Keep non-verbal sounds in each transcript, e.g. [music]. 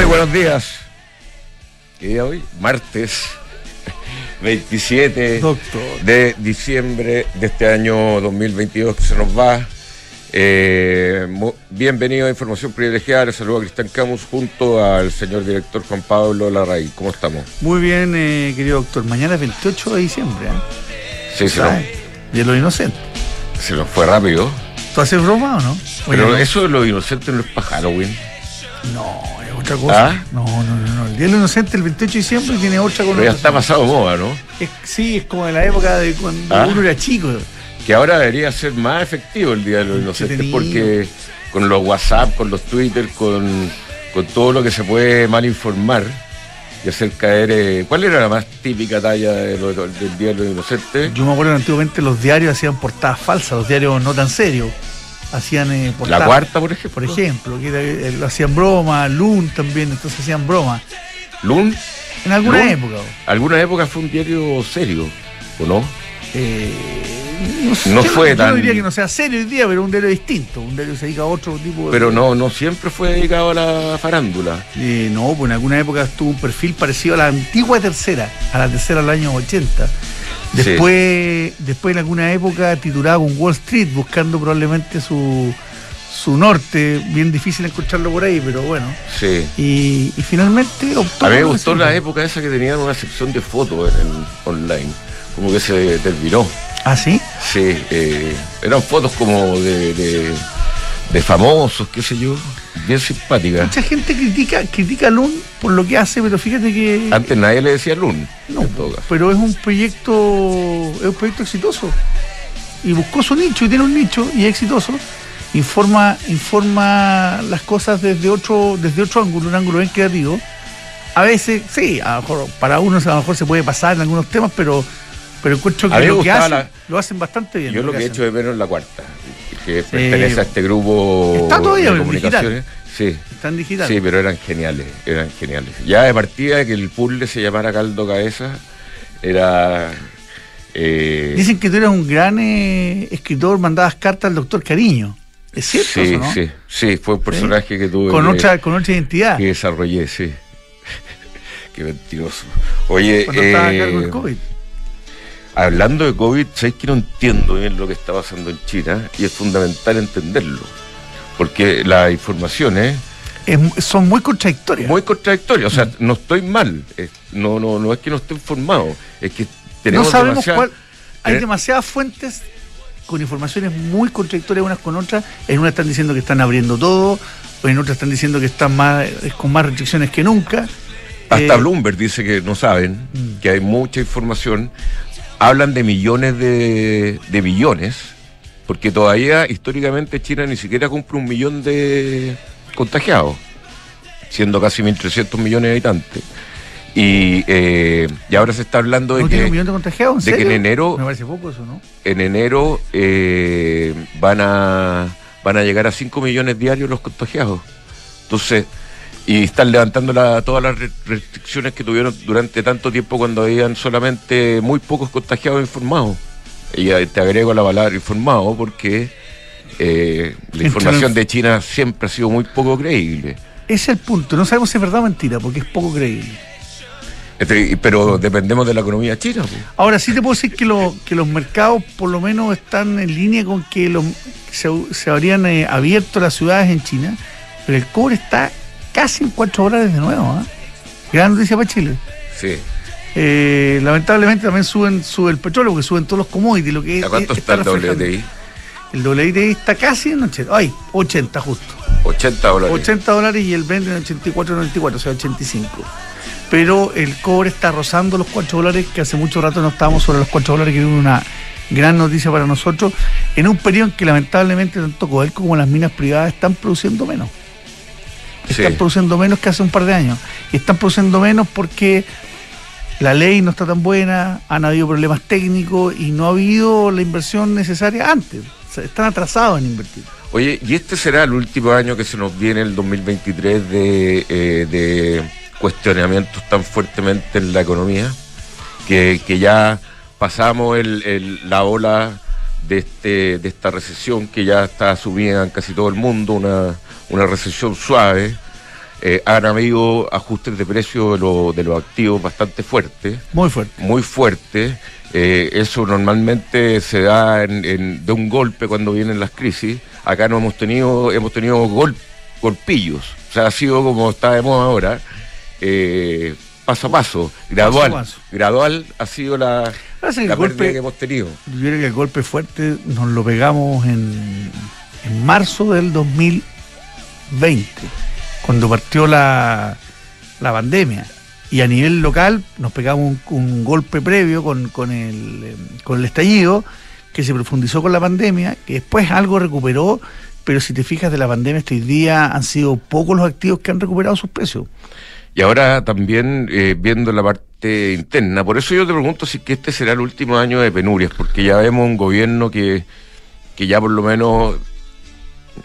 Muy buenos días. ¿Qué día hoy? Martes [laughs] 27 Doctor. de diciembre de este año 2022 que se nos va. Eh, bienvenido a Información Privilegiada. Les saludo a Cristian Camus junto al señor director Juan Pablo Larraín. ¿Cómo estamos? Muy bien, eh, querido doctor. Mañana es 28 de diciembre. ¿eh? Sí, se nos. De lo inocente. se nos fue rápido. ¿Tú haces broma o no? Oye, Pero no. eso de lo inocente no es para Halloween. No, es otra cosa. ¿Ah? No, no, no, no. El Día de lo Inocente, el 28 de diciembre, tiene otra Pero ya connotación. está pasado moda, ¿no? Es- sí, es como en la época de cuando ¿Ah? uno era chico. que ahora debería ser más efectivo el Día de los Inocentes porque con los WhatsApp, con los Twitter, con, con todo lo que se puede mal informar y hacer caer... eh, ¿Cuál era la más típica talla de lo- del Día de los Inocentes? Yo me acuerdo que antiguamente los diarios hacían portadas falsas, los diarios no tan serios. Hacían eh. La cuarta, por ejemplo. Por ejemplo, que era- eh, lo hacían broma, Loon también, entonces hacían broma. Lun, En alguna Loon. época. alguna época fue un diario serio, ¿o no? Eh, no, sé, No yo fue yo tan- no diría que no sea serio hoy día, pero un diario distinto. Un diario que se dedica a otro tipo de. Pero no, no siempre fue dedicado a la farándula. Eh, no, pues en alguna época tuvo un perfil parecido a la antigua tercera, a la tercera de los años 80. Después, después en alguna época titulaba con Wall Street, buscando probablemente su, su norte. Bien difícil encontrarlo por ahí, pero bueno. Sí. Y, y finalmente optó A mí me gustó la época esa que tenían una sección de fotos en, en- online. Como que se terminó. ¿Ah, sí? Sí, eh, eran fotos como de, de, de famosos, qué sé yo, bien simpáticas. Mucha gente critica, critica a Lun por lo que hace, pero fíjate que. Antes nadie le decía Lun, No, en pero es un proyecto es un proyecto exitoso y buscó su nicho y tiene un nicho y es exitoso informa informa las cosas desde otro desde otro ángulo un ángulo bien creativo a veces sí a lo mejor para unos a lo mejor se puede pasar en algunos temas pero pero encuentro que lo que hacen la- lo hacen bastante bien Yo lo que he hacen. hecho de menos es la cuarta, que pertenece a este grupo está todavía de comunicaciones. Sí, está en digital sí, pero eran geniales, eran geniales. Ya de partida que el puzzle se llamara Caldo Cabeza, era... eh, dicen que tú eres un gran eh, escritor mandabas cartas al doctor Cariño es cierto sí, eso, no? sí, sí, fue un personaje que tuve con otra con otra identidad que desarrollé, sí. [laughs] Qué mentiroso. Oye, cuando estaba a cargo eh, del COVID hablando de COVID, sabes que no entiendo bien lo que está pasando en China y es fundamental entenderlo. Porque las informaciones Es- son muy contradictorias. muy contradictorias. O sea, no estoy mal. es- no, no, no es que no esté informado. Es que no tenemos sabemos demasiada- cuál. Hay tener- demasiadas fuentes con informaciones muy contradictorias unas con otras. En una están diciendo que están abriendo todo, en otras están diciendo que están más, con más restricciones que nunca. Hasta Eh, Bloomberg dice que no saben, Mm. que hay mucha información. Hablan de millones de, de billones, porque todavía históricamente China ni siquiera cumple un millón de contagiados, siendo casi 1.300 millones de habitantes. Y, eh, y ahora se está hablando de ¿No tiene un que de? ¿En de que en enero- Me parece poco eso, ¿no? en enero eh, van, a, van a llegar a 5 millones diarios los contagiados. Entonces, y están levantando la- todas las re- restricciones que tuvieron durante tanto tiempo cuando habían solamente muy pocos contagiados informados. Y te agrego la palabra informado porque eh, la información de China siempre ha sido muy poco creíble. Ese es el punto. No sabemos si es verdad o mentira, porque es poco creíble. Este, Pero dependemos de la economía china. pues. Ahora sí te puedo decir que, lo- que los mercados por lo menos están en línea con que los, se, se habrían eh, abierto las ciudades en China, pero el cobre está casi en 4 dólares de nuevo. ¿ah? Gran noticia para Chile. Sí. Eh, lamentablemente también suben sube el petróleo, porque suben todos los commodities. Lo que ¿A cuánto es- está el. WTI? El WTI está casi en 80. Ay, 80 justo. 80 dólares. 80 dólares y el Brent en 84.94, o sea, 85. Pero el cobre está rozando los 4 dólares, que hace mucho rato no estábamos sobre los 4 dólares, que es una gran noticia para nosotros, en un periodo en que lamentablemente tanto Codelco como las minas privadas están produciendo menos. Están Sí. produciendo menos que hace un par de años. Y están produciendo menos porque la ley no está tan buena, han habido problemas técnicos y no ha habido la inversión necesaria antes. O sea, están atrasados en invertir. Oye, ¿y este será el último año que se nos viene el 2023 de, eh, de cuestionamientos tan fuertemente en la economía? Que, que ya pasamos el, el- la ola de, este, de esta recesión que ya está subida en casi todo el mundo, una, una recesión suave. eh, han habido ajustes de precio de, los activos bastante fuertes. Muy fuertes. Muy fuertes. Eh, eso normalmente se da de un golpe cuando vienen las crisis. Acá no hemos tenido, hemos tenido golpillos. O sea, ha sido como está de moda ahora. Eh, paso a paso, gradual. Gradual ha sido la, la golpe, que hemos tenido. Yo creo que el golpe fuerte nos lo pegamos en, en marzo del 2020 cuando partió la, pandemia. Y a nivel local nos pegamos un, golpe previo con, con, el, con el estallido, que se profundizó con la pandemia, que después algo recuperó, pero si te fijas de la pandemia este día han sido pocos los activos que han recuperado sus precios. Y ahora también eh, viendo la parte interna, por eso yo te pregunto si que este será el último año de penurias, porque ya vemos un gobierno que, que ya por lo menos,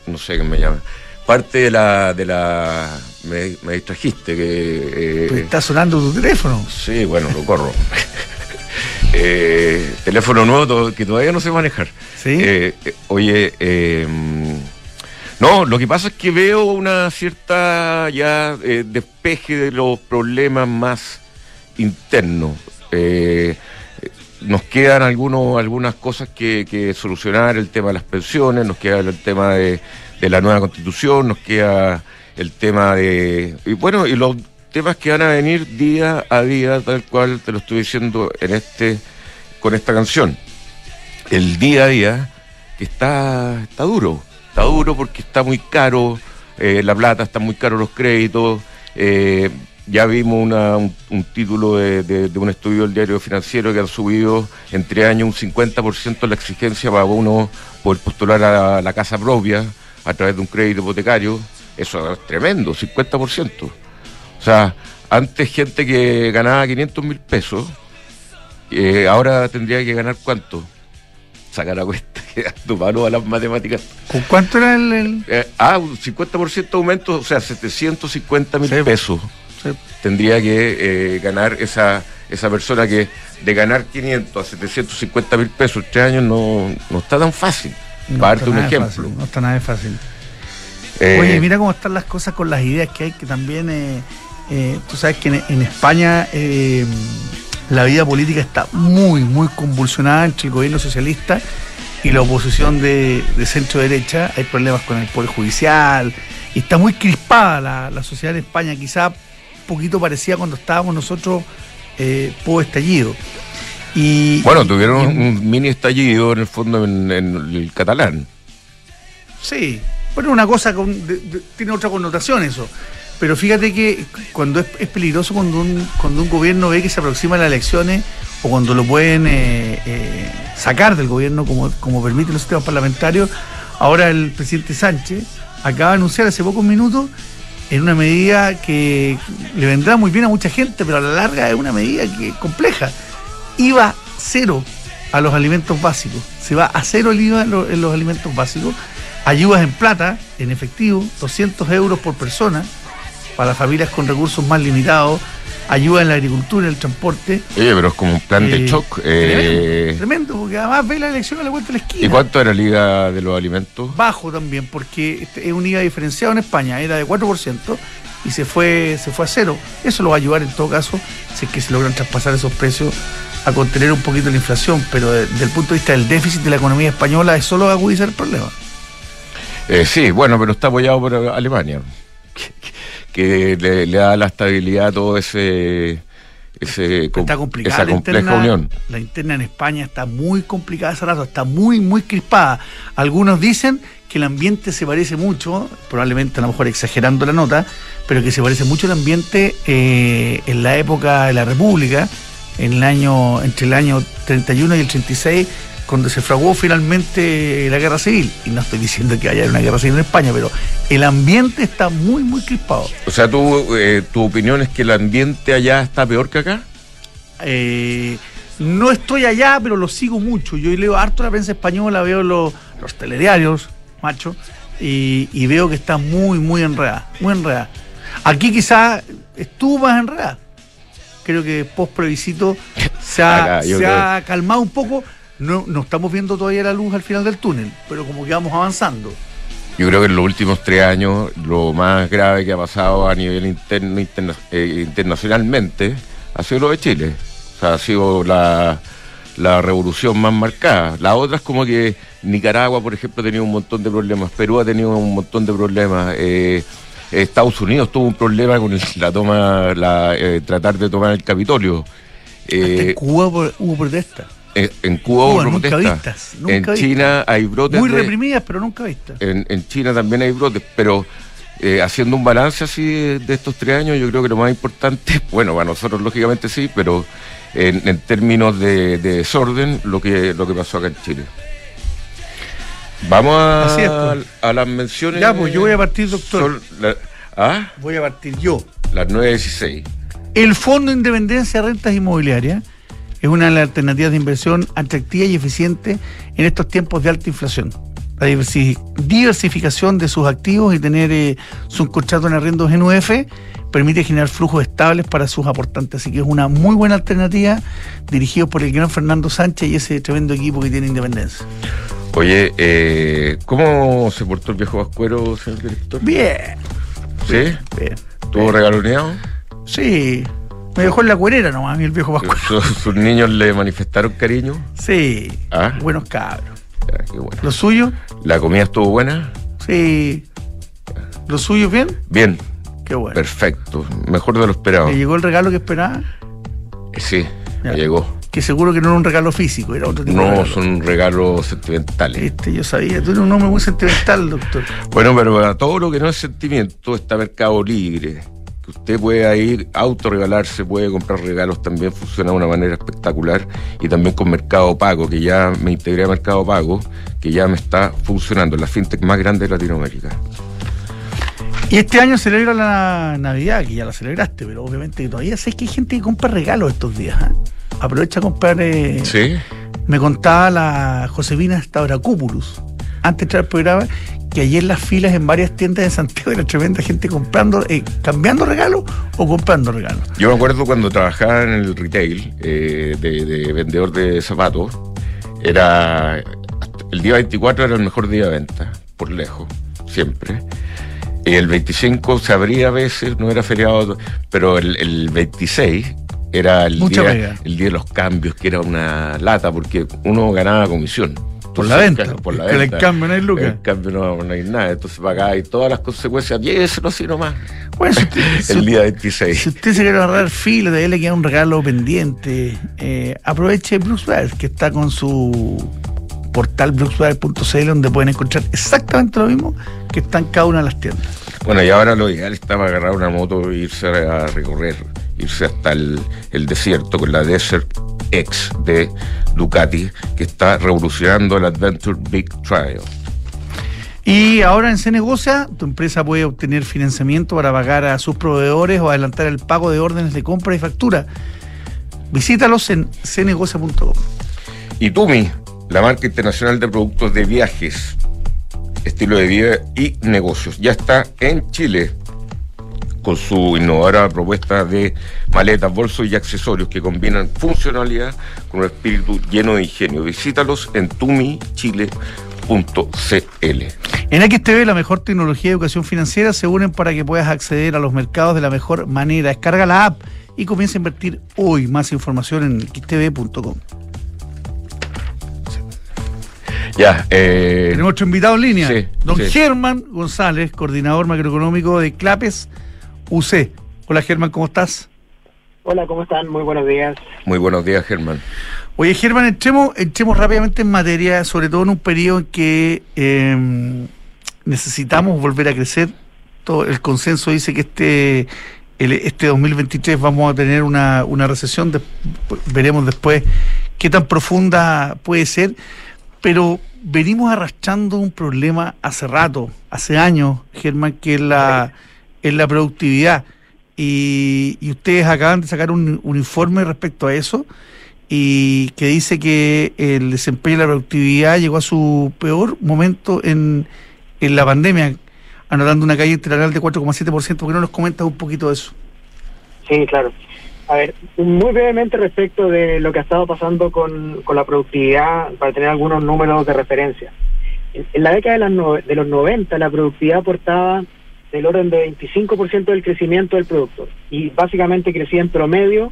no sé qué me llama, parte de la. De la me, distrajiste. que eh, Está sonando tu teléfono. Sí, bueno, lo corro. [laughs] Eh, teléfono nuevo que todavía no sé manejar. ¿Sí? Eh, oye, em, no, lo que pasa es que veo una cierta ya despeje de los problemas más internos. nos quedan algunos, algunas cosas que, que, solucionar, el tema de las pensiones, nos queda el tema de, la nueva constitución, nos queda el tema de... Y bueno, y los temas que van a venir día a día, tal cual te lo estoy diciendo en este con esta canción. El día a día que está, está duro, está duro porque está muy caro eh, la plata, está muy caro los créditos. Eh, ya vimos un, título de, un estudio del diario financiero que ha subido entre años un 50% la exigencia para uno poder postular a la casa propia a través de un crédito hipotecario, eso es tremendo, 50%. O sea, antes gente que ganaba 500 mil pesos, eh, ahora tendría que ganar cuánto. Sacar a cuenta, [laughs] tu mano a las matemáticas. ¿Con cuánto era el...? Eh, ah, un 50% de aumento, o sea, 750 mil pesos. Tendría que eh, ganar esa, esa persona que de ganar 500 a 750 mil pesos en tres años no, no está tan fácil. No un ejemplo. no está nada fácil. Eh, Oye, mira cómo están las cosas con las ideas que hay, que también, eh, eh, tú sabes que en, España la vida política está muy, muy convulsionada entre el gobierno socialista y la oposición de, centro derecha. Hay problemas con el Poder Judicial y está muy crispada la, la sociedad en España, quizá un poquito parecía cuando estábamos nosotros eh, post estallido bueno, tuvieron un, mini estallido en el fondo en, el catalán. Sí, pero una cosa tiene otra connotación eso. Pero fíjate que cuando es, peligroso cuando un, cuando un gobierno ve que se aproximan las elecciones o cuando lo pueden eh, eh, sacar del gobierno como, como permiten los sistemas parlamentarios, ahora el presidente Sánchez acaba de anunciar hace pocos minutos en una medida que le vendrá muy bien a mucha gente, pero a la larga es una medida que compleja IVA cero a los alimentos básicos. Se va a cero el IVA en los, alimentos básicos. Ayudas en plata, en efectivo, 200 euros por persona para familias con recursos más limitados. Ayuda en la agricultura, en el transporte. Oye, pero es como un plan de eh, shock. Eh. Tremendo, porque además ve la elección a la vuelta de la esquina. ¿Y cuánto era el IVA de los alimentos? Bajo también, porque este es un IVA diferenciado en España, era de 4% y se fue, se fue a cero. Eso lo va a ayudar en todo caso, si es que se logran traspasar esos precios a contener un poquito la inflación, pero desde el punto de vista del déficit de la economía española es solo agudizar el problema. Eh, sí, bueno, pero está apoyado por Alemania, que, le, da la estabilidad a todo ese, ese está complicada esa compleja interna, unión. La interna en España está muy complicada hace rato, está muy, muy crispada. Algunos dicen que el ambiente se parece mucho, probablemente a lo mejor exagerando la nota, pero que se parece mucho el ambiente eh, en la época de la República, en el año, entre el año 31 y el 36, cuando se fraguó finalmente la guerra civil. Y no estoy diciendo que haya una guerra civil en España, pero el ambiente está muy, muy crispado. O sea, ¿tú, eh, ¿tu opinión es que el ambiente allá está peor que acá? Eh, no estoy allá, pero lo sigo mucho. Yo leo harto la prensa española, veo los, los telediarios, macho, y, veo que está muy, muy enredada, muy enredada. Aquí quizás estuvo más enredada creo que post previsito se [laughs] ha, calmado un poco. No, no estamos viendo todavía la luz al final del túnel, pero como que vamos avanzando. Yo creo que en los últimos tres años lo más grave que ha pasado a nivel interno eh, internacionalmente ha sido lo de Chile. O sea, ha sido la, revolución más marcada. Las otras como que Nicaragua, por ejemplo, ha tenido un montón de problemas, Perú ha tenido un montón de problemas. Eh, Estados Unidos tuvo un problema con la toma, la, eh, tratar de tomar el Capitolio. en Cuba hubo protestas. En, Cuba, hubo protestas. en China hay brotes. Muy reprimidas, pero nunca vistas. En, China también hay brotes, pero eh, haciendo un balance así de, estos tres años, yo creo que lo más importante, [laughs] bueno, para nosotros lógicamente sí, pero en, términos de, desorden, lo que, lo que pasó acá en Chile. Vamos a, pues. a las menciones. Ya, pues yo voy a partir, doctor. ¿Ah? Voy a partir yo. Las 9.16. El Fondo de Independencia de Rentas Inmobiliarias es una de las alternativas de inversión atractiva y eficiente en estos tiempos de alta inflación. La diversificación de sus activos y tener eh, su contrato en arrendos en UF permite generar flujos estables para sus aportantes. Así que es una muy buena alternativa dirigido por el gran Fernando Sánchez y ese tremendo equipo que tiene Independencia. Oye, eh, ¿cómo se portó el viejo Vascuero, señor director? Bien. ¿Sí? Bien. ¿Estuvo regaloneado? Sí. Me dejó en la cuerera nomás, el viejo Pascual. ¿Sus, niños le manifestaron cariño? Sí. ¿Ah? Buenos cabros. Qué bueno. ¿Lo suyo? ¿La comida estuvo buena? Sí. ¿Lo suyo bien? Bien. Qué bueno. Perfecto. Mejor de lo esperado. ¿Le llegó el regalo que esperaba? Eh, sí, me llegó. Que seguro que no era un regalo físico, era otro tipo no, de son regalos sentimentales. Este, yo sabía, tú eres un hombre muy sentimental, doctor. Bueno, pero para todo lo que no es sentimiento está Mercado Libre que usted puede ir autorregalarse, puede comprar regalos también, funciona de una manera espectacular. Y también con Mercado Pago, que ya me integré a Mercado Pago, que ya me está funcionando, la fintech más grande de Latinoamérica. Y este año celebra la Navidad, que ya la celebraste, pero obviamente todavía sé que hay gente que compra regalos estos días. ¿eh? Aprovecha a comprar. Eh, sí. Me contaba la Josefina Cúpulus, antes de entrar al programa, que ayer las filas en varias tiendas de Santiago era tremenda gente comprando, eh, cambiando regalos o comprando regalos. Yo me acuerdo cuando trabajaba en el retail eh, de, vendedor de zapatos, era el día 24 era el mejor día de venta, por lejos, siempre. Y el 25 se abría a veces, no era feriado, pero el, el 26 era el día, el día de los cambios, que era una lata, porque uno ganaba comisión por la venta. Por la venta. En cambio no hay lucas. En cambio no, hay nada. Entonces acá y todas las consecuencias. No así nomás. Bueno, [laughs] el día 26. Si usted se quiere ahorrar fila, de él le queda un regalo pendiente. Eh, aproveche Brooksware, que está con su portal brooksware.cl donde pueden encontrar exactamente lo mismo que está en cada una de las tiendas. Bueno, y ahora lo ideal estaba agarrar una moto e irse a recorrer, irse hasta el, el desierto con la Desert X de Ducati, que está revolucionando el Adventure Big Trial. Y ahora en Cenegocia, tu empresa puede obtener financiamiento para pagar a sus proveedores o adelantar el pago de órdenes de compra y factura. Visítalos en cenegocia.com. Y Tumi, la marca internacional de productos de viajes, estilo de vida y negocios, ya está en Chile con su innovadora propuesta de maletas, bolsos y accesorios que combinan funcionalidad con un espíritu lleno de ingenio. Visítalos en tumichile.cl. En XTV, la mejor tecnología de educación financiera se unen para que puedas acceder a los mercados de la mejor manera. Descarga la app y comienza a invertir hoy. Más información en xtv.com. Ya, eh... Tenemos otro invitado en línea, don Germán González, coordinador macroeconómico de CLAPES UC. Hola Germán, ¿cómo estás? Hola, ¿cómo están? Muy buenos días. Muy buenos días, Germán. Oye, Germán, entremos, entremos rápidamente en materia, sobre todo en un periodo en que em, necesitamos volver a crecer. Todo el consenso dice que este este 2023 vamos a tener una, una recesión, veremos después qué tan profunda puede ser, pero venimos arrastrando un problema hace rato, hace años, Germán, que es la en la productividad. Y, ustedes acaban de sacar un, informe respecto a eso y que dice que el desempeño de la productividad llegó a su peor momento en, en la pandemia, anotando una calle interanual de 4,7%. ¿Por qué no nos comentas un poquito de eso? Sí, claro. A ver, muy brevemente respecto de lo que ha estado pasando con, con la productividad, para tener algunos números de referencia. En la década de, las de los 90 la productividad aportaba del orden de 25% del crecimiento del productor y básicamente crecía en promedio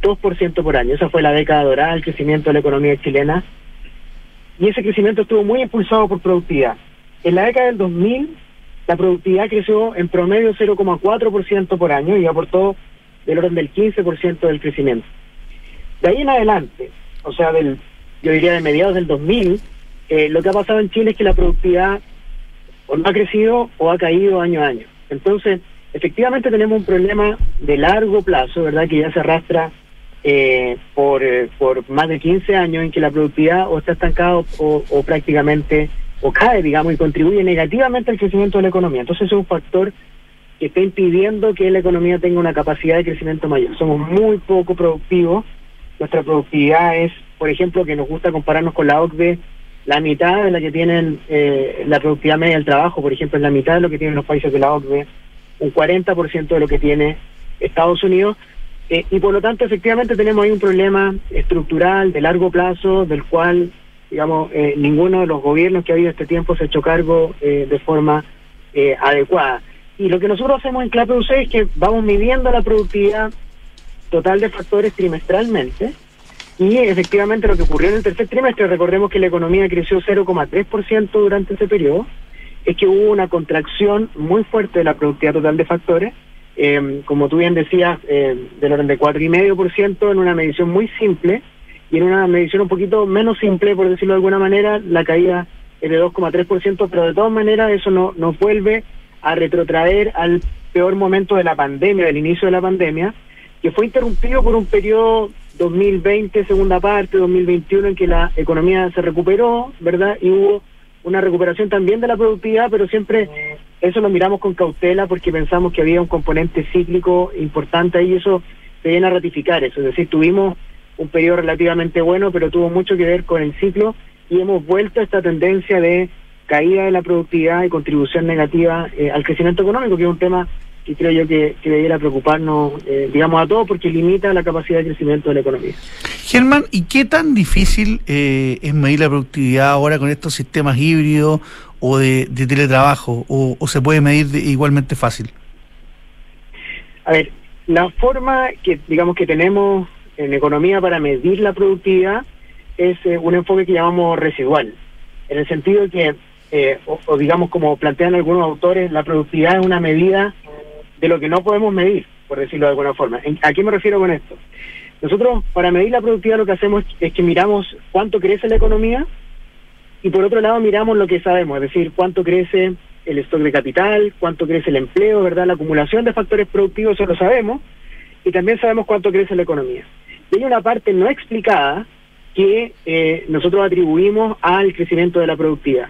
2% por año. Esa fue la década dorada del crecimiento de la economía chilena y ese crecimiento estuvo muy impulsado por productividad. En la década del 2000 la productividad creció en promedio 0,4% por año y aportó del orden del 15% del crecimiento. De ahí en adelante, o sea, del, yo diría de mediados del 2000, eh, lo que ha pasado en Chile es que la productividad o no ha crecido o ha caído año a año. Entonces, efectivamente tenemos un problema de largo plazo, ¿verdad? Que ya se arrastra eh, por, eh, por más de 15 años en que la productividad o está estancada o, prácticamente o cae, digamos, y contribuye negativamente al crecimiento de la economía. Entonces es un factor que está impidiendo que la economía tenga una capacidad de crecimiento mayor. Somos muy poco productivos. Nuestra productividad es, por ejemplo, que nos gusta compararnos con la OCDE, la mitad de la que tienen eh, la productividad media del trabajo, por ejemplo, es la mitad de lo que tienen los países de la OCDE, un 40% de lo que tiene Estados Unidos. Eh, y por lo tanto, efectivamente, tenemos ahí un problema estructural de largo plazo, del cual, digamos, eh, ninguno de los gobiernos que ha habido este tiempo se ha hecho cargo de forma adecuada. Y lo que nosotros hacemos en CLAPEUC es que vamos midiendo la productividad total de factores trimestralmente y efectivamente lo que ocurrió en el tercer trimestre, recordemos que la economía creció 0,3% durante ese periodo, es que hubo una contracción muy fuerte de la productividad total de factores, eh, como tú bien decías, eh, del orden de 4,5% en una medición muy simple, y en una medición un poquito menos simple, por decirlo de alguna manera, la caída es de 2,3%, pero de todas maneras eso no nos vuelve a retrotraer al peor momento de la pandemia, del inicio de la pandemia, que fue interrumpido por un periodo 2020, segunda parte, 2021, en que la economía se recuperó, ¿verdad? Y hubo una recuperación también de la productividad, pero siempre eso lo miramos con cautela porque pensamos que había un componente cíclico importante ahí y eso se viene a ratificar eso. Es decir, tuvimos un periodo relativamente bueno, pero tuvo mucho que ver con el ciclo y hemos vuelto a esta tendencia de caída de la productividad y contribución negativa eh, al crecimiento económico, que es un tema que creo yo que, debiera preocuparnos, eh, digamos, a todos porque limita la capacidad de crecimiento de la economía. Germán, ¿y qué tan difícil eh, es medir la productividad ahora con estos sistemas híbridos o de, teletrabajo? O, se puede medir igualmente fácil? A ver, la forma que, digamos, que tenemos en economía para medir la productividad es un enfoque que llamamos residual, en el sentido de que eh, o, digamos como plantean algunos autores, la productividad es una medida de lo que no podemos medir, por decirlo de alguna forma. ¿A qué me refiero con esto? Nosotros para medir la productividad lo que hacemos es que miramos cuánto crece la economía y por otro lado miramos lo que sabemos, es decir, cuánto crece el stock de capital, cuánto crece el empleo, ¿verdad? La acumulación de factores productivos, eso lo sabemos, y también sabemos cuánto crece la economía. Y hay una parte no explicada que eh, nosotros atribuimos al crecimiento de la productividad.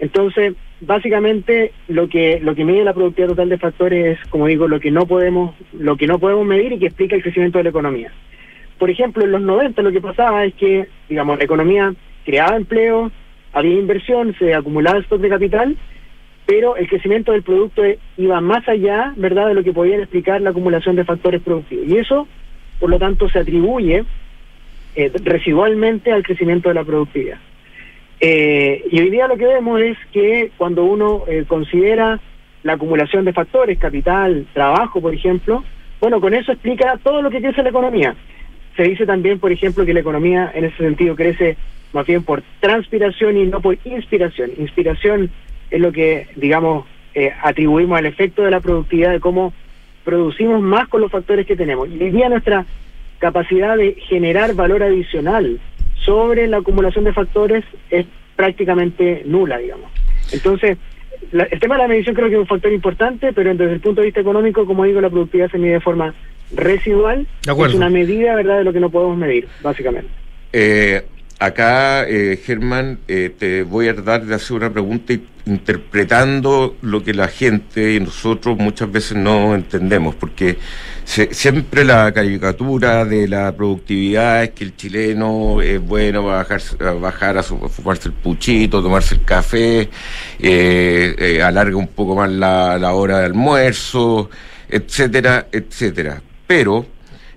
Entonces, básicamente lo que lo que mide la productividad total de factores es, como digo, lo que no podemos lo que no podemos medir y que explica el crecimiento de la economía. Por ejemplo, en los 90 lo que pasaba es que, digamos, la economía creaba empleo, había inversión, se acumulaba stock de capital, pero el crecimiento del producto iba más allá, ¿verdad?, de lo que podían explicar la acumulación de factores productivos. Y eso, por lo tanto, se atribuye eh, residualmente al crecimiento de la productividad. Eh, y hoy día lo que vemos es que cuando uno eh, considera la acumulación de factores, capital, trabajo, por ejemplo, bueno, con eso explica todo lo que crece la economía. Se dice también, por ejemplo, que la economía en ese sentido crece más bien por transpiración y no por inspiración. Inspiración es lo que, digamos, eh, atribuimos al efecto de la productividad, de cómo producimos más con los factores que tenemos. Y hoy día nuestra capacidad de generar valor adicional sobre la acumulación de factores es prácticamente nula, digamos. Entonces, el tema de la medición creo que es un factor importante, pero desde el punto de vista económico, como digo, la productividad se mide de forma residual. es una medida, ¿verdad?, de lo que no podemos medir, básicamente. Eh, acá, eh, Germán, eh, te voy a tratar de hacer una pregunta interpretando lo que la gente y nosotros muchas veces no entendemos, porque siempre la caricatura de la productividad es que el chileno es bueno bajar, bajar a, fumarse el puchito, tomarse el café, eh, eh, alarga un poco más la, la hora de almuerzo, etcétera, etcétera. Pero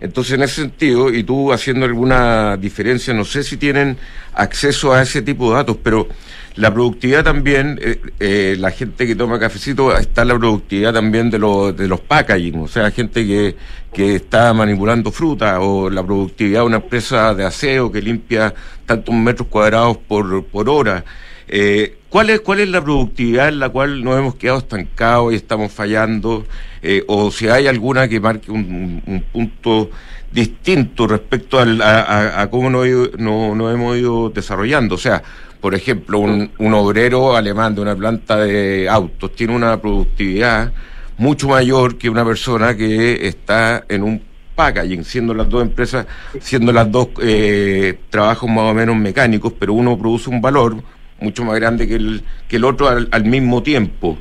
entonces, en ese sentido, y tú haciendo alguna diferencia, no sé si tienen acceso a ese tipo de datos, pero la productividad también, eh, eh, la gente que toma cafecito, está la productividad también de, los de los packaging, o sea, gente que, que está manipulando fruta, o la productividad de una empresa de aseo que limpia tantos metros cuadrados por, por hora. Eh, ¿cuál, es, ¿Cuál es la productividad en la cual nos hemos quedado estancados y estamos fallando? Eh, o si hay alguna que marque un, un punto distinto respecto al, a, a, cómo nos, no, no hemos ido desarrollando. O sea, por ejemplo, un, un, obrero alemán de una planta de autos tiene una productividad mucho mayor que una persona que está en un packaging, siendo las dos empresas, siendo las dos eh, trabajos más o menos mecánicos, pero uno produce un valor mucho más grande que el, que el otro al, al mismo tiempo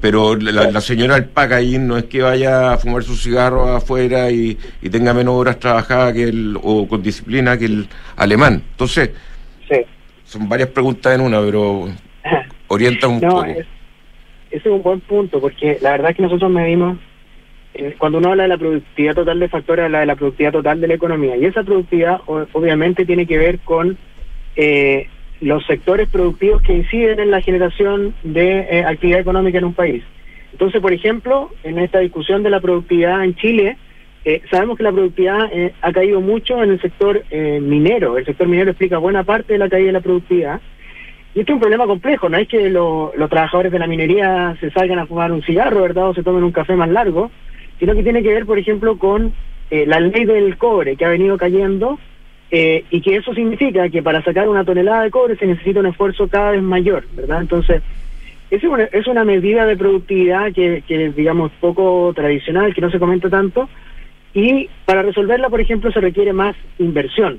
pero la, la, señora del packaging no es que vaya a fumar su cigarro afuera y, y tenga menos horas trabajadas que el, o con disciplina que el alemán. Entonces, sí. son varias preguntas en una, pero [laughs] orienta un no, poco. Es, ese es un buen punto, porque la verdad es que nosotros medimos, eh, cuando uno habla de la productividad total de factores, habla de la productividad total de la economía, y esa productividad obviamente tiene que ver con eh, los sectores productivos que inciden en la generación de eh, actividad económica en un país. Entonces, por ejemplo, en esta discusión de la productividad en Chile, eh, sabemos que la productividad eh, ha caído mucho en el sector eh, minero. El sector minero explica buena parte de la caída de la productividad. Y esto es un problema complejo, no es que lo, los trabajadores de la minería se salgan a fumar un cigarro, ¿verdad? O se tomen un café más largo, sino que tiene que ver, por ejemplo, con la ley del cobre que ha venido cayendo eh, y que eso significa que para sacar una tonelada de cobre se necesita un esfuerzo cada vez mayor, ¿verdad? Entonces, es una, es una medida de productividad que, que, digamos, poco tradicional, que no se comenta tanto, y para resolverla, por ejemplo, se requiere más inversión.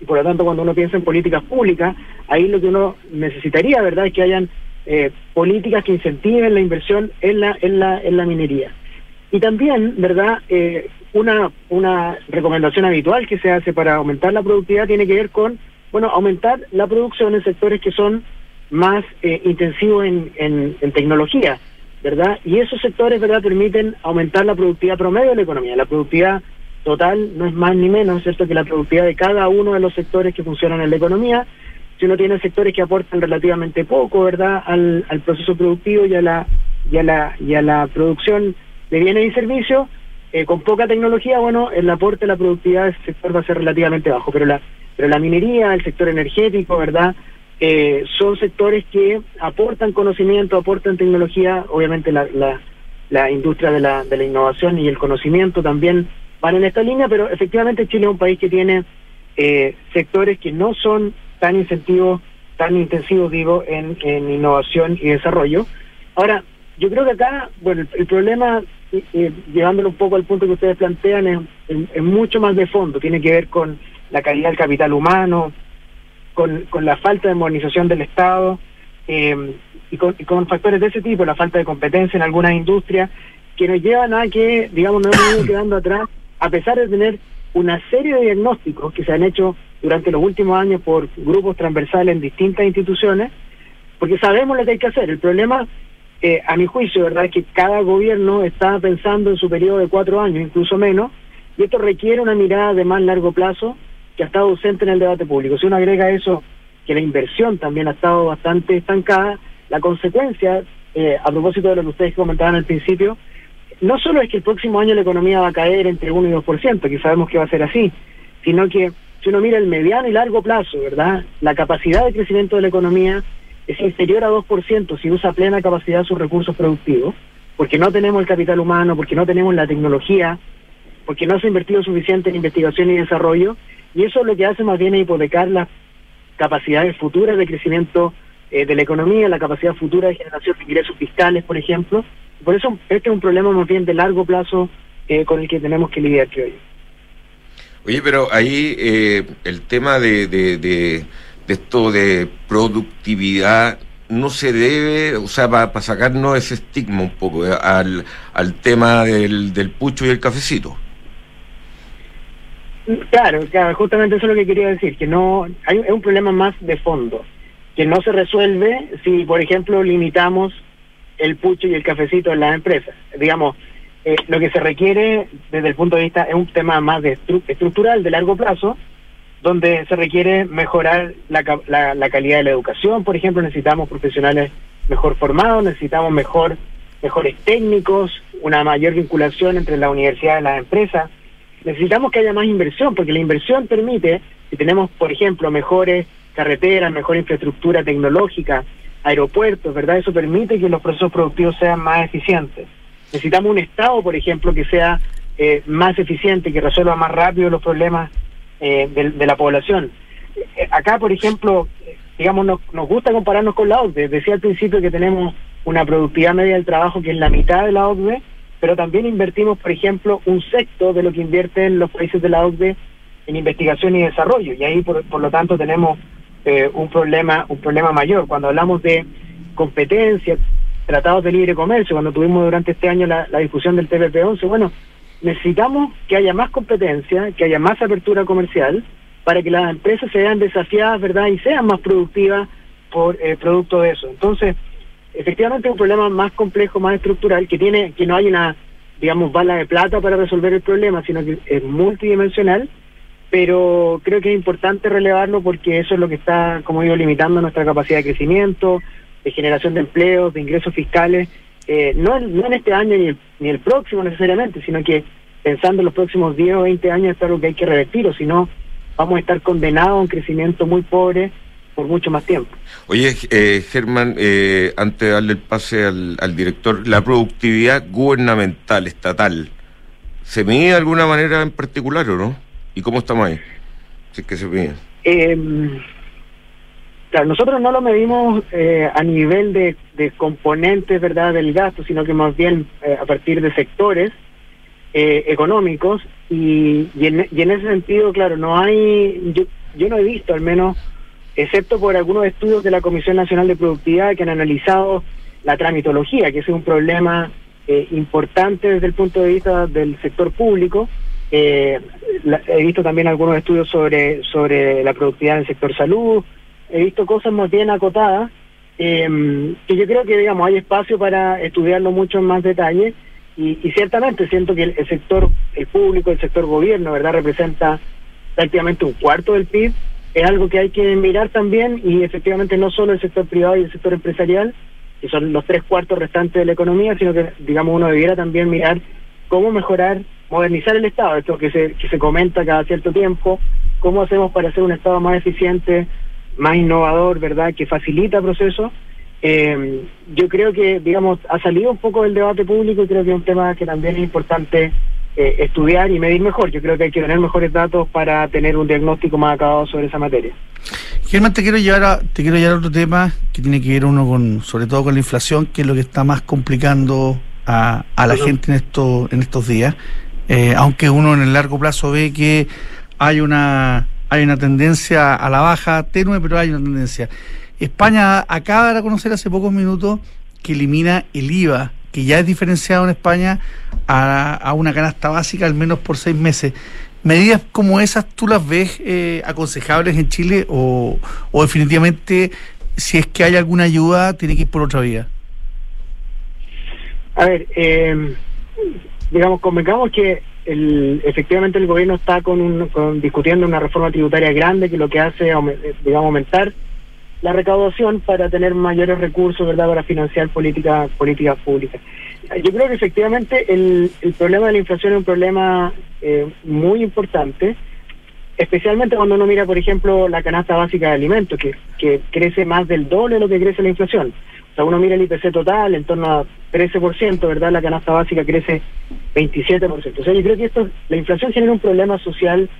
Y por lo tanto, cuando uno piensa en políticas públicas, ahí lo que uno necesitaría, ¿verdad?, es que hayan eh, políticas que incentiven la inversión en la, en la, en la minería. Y también, ¿verdad?, eh, una, una recomendación habitual que se hace para aumentar la productividad tiene que ver con, bueno, aumentar la producción en sectores que son más eh, intensivos en, en, tecnología, ¿verdad? Y esos sectores, ¿verdad?, permiten aumentar la productividad promedio de la economía. La productividad total no es más ni menos, ¿cierto?, que la productividad de cada uno de los sectores que funcionan en la economía. Si uno tiene sectores que aportan relativamente poco, ¿verdad?, al, al proceso productivo y a la, y a la, y a la producción de bienes y servicios, eh, con poca tecnología, bueno, el aporte a la productividad de sector va a ser relativamente bajo, pero la, pero la minería, el sector energético, ¿verdad? Eh, son sectores que aportan conocimiento, aportan tecnología, obviamente la, la, la industria de la, de la innovación y el conocimiento también van en esta línea, pero efectivamente Chile es un país que tiene eh, sectores que no son tan incentivos, tan intensivos, digo, en, en innovación y desarrollo. Ahora, yo creo que acá, bueno, el problema eh, llevándolo un poco al punto que ustedes plantean, es, es, mucho más de fondo, tiene que ver con la calidad del capital humano, con, con la falta de modernización del Estado eh, y, con, y, con, factores de ese tipo, la falta de competencia en algunas industrias, que nos llevan a que, digamos, nos hemos ido [coughs] quedando atrás, a pesar de tener una serie de diagnósticos que se han hecho durante los últimos años por grupos transversales en distintas instituciones, porque sabemos lo que hay que hacer. El problema eh, a mi juicio, ¿verdad?, es que cada gobierno está pensando en su periodo de cuatro años, incluso menos, y esto requiere una mirada de más largo plazo que ha estado ausente en el debate público. Si uno agrega eso que la inversión también ha estado bastante estancada, la consecuencia, eh, a propósito de lo que ustedes comentaban al principio, no solo es que el próximo año la economía va a caer entre 1 y 2%, que sabemos que va a ser así, sino que si uno mira el mediano y largo plazo, ¿verdad? La capacidad de crecimiento de la economía es inferior a 2% si usa plena capacidad sus recursos productivos, porque no tenemos el capital humano, porque no tenemos la tecnología, porque no se ha invertido suficiente en investigación y desarrollo, y eso lo que hace más bien es hipotecar las capacidades futuras de crecimiento eh, de la economía, la capacidad futura de generación de ingresos fiscales, por ejemplo. Por eso este es un problema más bien de largo plazo eh, con el que tenemos que lidiar, creo yo. Oye, pero ahí eh, el tema de esto de productividad no se debe, o sea, para pa sacarnos ese estigma un poco eh, al, al tema del, del pucho y el cafecito. Claro, claro, justamente eso es lo que quería decir, que no hay es un problema más de fondo, que no se resuelve si, por ejemplo, limitamos el pucho y el cafecito en las empresas. Digamos, eh, lo que se requiere desde el punto de vista es un tema más de estru estructural, de largo plazo, donde se requiere mejorar la, la, calidad de la educación, por ejemplo, necesitamos profesionales mejor formados, necesitamos mejor, mejores técnicos, una mayor vinculación entre la universidad y las empresas. Necesitamos que haya más inversión, porque la inversión permite, si tenemos, por ejemplo, mejores carreteras, mejor infraestructura tecnológica, aeropuertos, ¿verdad? Eso permite que los procesos productivos sean más eficientes. Necesitamos un Estado, por ejemplo, que sea eh, más eficiente, que resuelva más rápido los problemas eh, de, la población. Eh, acá, por ejemplo, digamos, nos, nos gusta compararnos con la OCDE. Decía al principio que tenemos una productividad media del trabajo que es la mitad de la OCDE, pero también invertimos, por ejemplo, un sexto de lo que invierten los países de la OCDE en investigación y desarrollo. Y ahí, por, por lo tanto, tenemos eh, un problema un problema mayor. Cuando hablamos de competencia, tratados de libre comercio, cuando tuvimos durante este año la, la discusión del TPP-11, bueno, necesitamos que haya más competencia, que haya más apertura comercial, para que las empresas se vean desafiadas, ¿verdad? Y sean más productivas por eh, producto de eso. Entonces, efectivamente es un problema más complejo, más estructural, que tiene, que no hay una, digamos, bala de plata para resolver el problema, sino que es multidimensional, pero creo que es importante relevarlo porque eso es lo que está, como digo, limitando nuestra capacidad de crecimiento, de generación de empleos, de ingresos fiscales, eh, no, no en este año ni el, ni el próximo necesariamente, sino que pensando en los próximos 10 o 20 años es algo que hay que revertir, o si no, vamos a estar condenados a un crecimiento muy pobre por mucho más tiempo. Oye, eh, Germán, eh, antes de darle el pase al, al, director, la productividad gubernamental, estatal, ¿se mide de alguna manera en particular o no? ¿Y cómo estamos ahí? Si es que se mide. Eh, Claro, nosotros no lo medimos eh, a nivel de, componentes verdad del gasto, sino que más bien eh, a partir de sectores eh, económicos y, y, en, ese sentido, claro, no hay, yo, yo no he visto al menos, excepto por algunos estudios de la Comisión Nacional de Productividad que han analizado la tramitología, que es un problema importante desde el punto de vista del sector público. he visto también algunos estudios sobre, sobre la productividad del sector salud, he visto cosas más bien acotadas, eh, yo creo que, digamos, hay espacio para estudiarlo mucho en más detalle, y, ciertamente siento que el, sector, el público, el sector gobierno, ¿verdad?, representa prácticamente un cuarto del PIB, es algo que hay que mirar también, y efectivamente no solo el sector privado y el sector empresarial, que son los tres cuartos restantes de la economía, sino que, digamos, uno debiera también mirar cómo mejorar, modernizar el Estado, esto que se, que se comenta cada cierto tiempo, cómo hacemos para hacer un Estado más eficiente, más innovador, ¿verdad?, que facilita procesos. Eh, yo creo que, digamos, ha salido un poco del debate público y creo que es un tema que también es importante eh, estudiar y medir mejor. Yo creo que hay que tener mejores datos para tener un diagnóstico más acabado sobre esa materia. Germán, te quiero llevar a, te quiero llevar a otro tema que tiene que ver uno con, sobre todo con la inflación, que es lo que está más complicando a, a la gente en estos, en estos días. Eh, aunque uno en el largo plazo ve que hay una hay una tendencia a la baja, tenue, pero hay una tendencia. España acaba de reconocer hace pocos minutos que elimina el IVA, que ya es diferenciado en España a, una canasta básica al menos por seis meses. ¿Medidas como esas tú las ves eh, aconsejables en Chile o, o definitivamente si es que hay alguna ayuda tiene que ir por otra vía? A ver, eh, digamos, convengamos que el, efectivamente el gobierno está con, un, discutiendo una reforma tributaria grande que lo que hace es digamos, aumentar la recaudación para tener mayores recursos verdad para financiar políticas políticas públicas. Yo creo que efectivamente el, el problema de la inflación es un problema eh, muy importante, especialmente cuando uno mira, por ejemplo, la canasta básica de alimentos, que, que crece más del doble de lo que crece la inflación sea, uno mira el IPC total, en torno a 13%, ¿verdad? La canasta básica crece 27%. O sea, yo creo que esto, la inflación genera un problema social